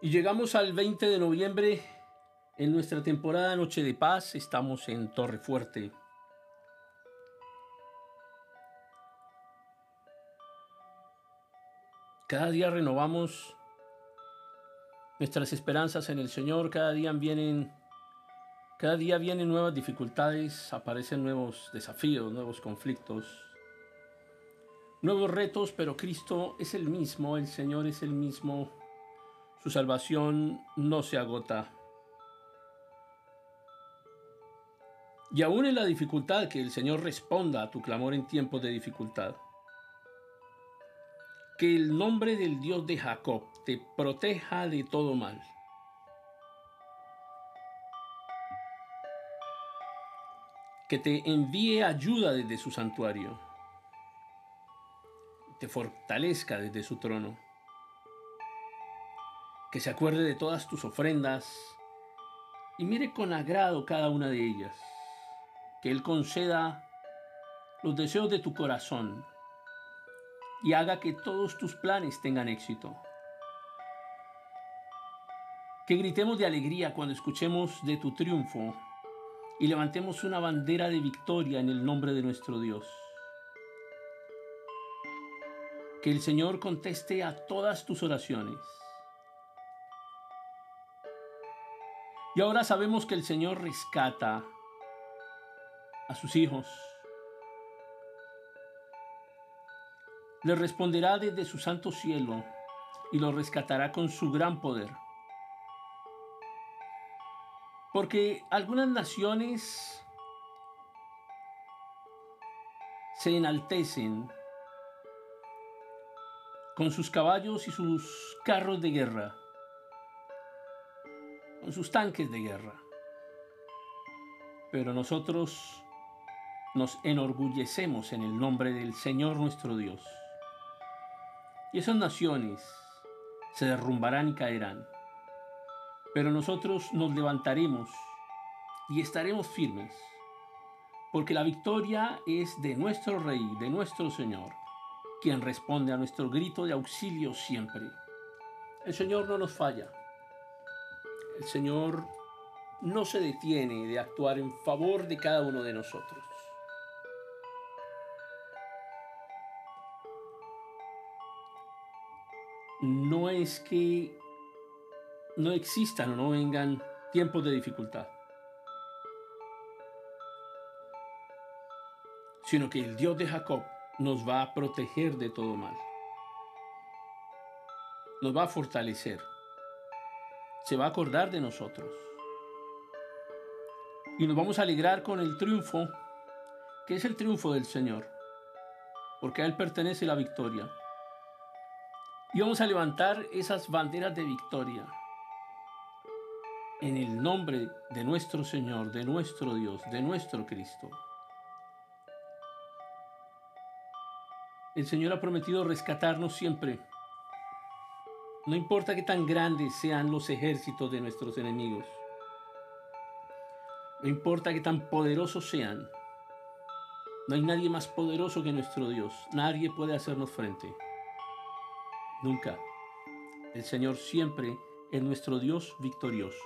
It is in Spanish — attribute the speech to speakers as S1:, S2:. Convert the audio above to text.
S1: Y llegamos al 20 de noviembre en nuestra temporada Noche de Paz. Estamos en Torre Fuerte. Cada día renovamos nuestras esperanzas en el Señor, cada día vienen cada día vienen nuevas dificultades, aparecen nuevos desafíos, nuevos conflictos, nuevos retos, pero Cristo es el mismo, el Señor es el mismo, su salvación no se agota. Y aún en la dificultad, que el Señor responda a tu clamor en tiempos de dificultad. Que el nombre del Dios de Jacob te proteja de todo mal. Que te envíe ayuda desde su santuario. Te fortalezca desde su trono. Que se acuerde de todas tus ofrendas y mire con agrado cada una de ellas. Que Él conceda los deseos de tu corazón y haga que todos tus planes tengan éxito. Que gritemos de alegría cuando escuchemos de tu triunfo y levantemos una bandera de victoria en el nombre de nuestro Dios. Que el Señor conteste a todas tus oraciones. Y ahora sabemos que el Señor rescata a sus hijos. Le responderá desde su santo cielo y los rescatará con su gran poder. Porque algunas naciones se enaltecen con sus caballos y sus carros de guerra, sus tanques de guerra. Pero nosotros nos enorgullecemos en el nombre del Señor nuestro Dios. Y esas naciones se derrumbarán y caerán pero nosotros nos levantaremos y estaremos firmes, porque la victoria es de nuestro Rey, de nuestro Señor, quien responde a nuestro grito de auxilio siempre. El Señor no nos falla. El Señor no se detiene de actuar en favor de cada uno de nosotros. No es que no existan o no vengan tiempos de dificultad, sino que el Dios de Jacob nos va a proteger de todo mal, nos va a fortalecer, se va a acordar de nosotros y nos vamos a alegrar con el triunfo, que es el triunfo del Señor, porque a Él pertenece la victoria. Y vamos a levantar esas banderas de victoria en el nombre de nuestro Señor, de nuestro Dios, de nuestro Cristo. El Señor ha prometido rescatarnos siempre. No importa que tan grandes sean los ejércitos de nuestros enemigos. No importa que tan poderosos sean. No hay nadie más poderoso que nuestro Dios. Nadie puede hacernos frente. Nunca. El Señor siempre es nuestro Dios victorioso.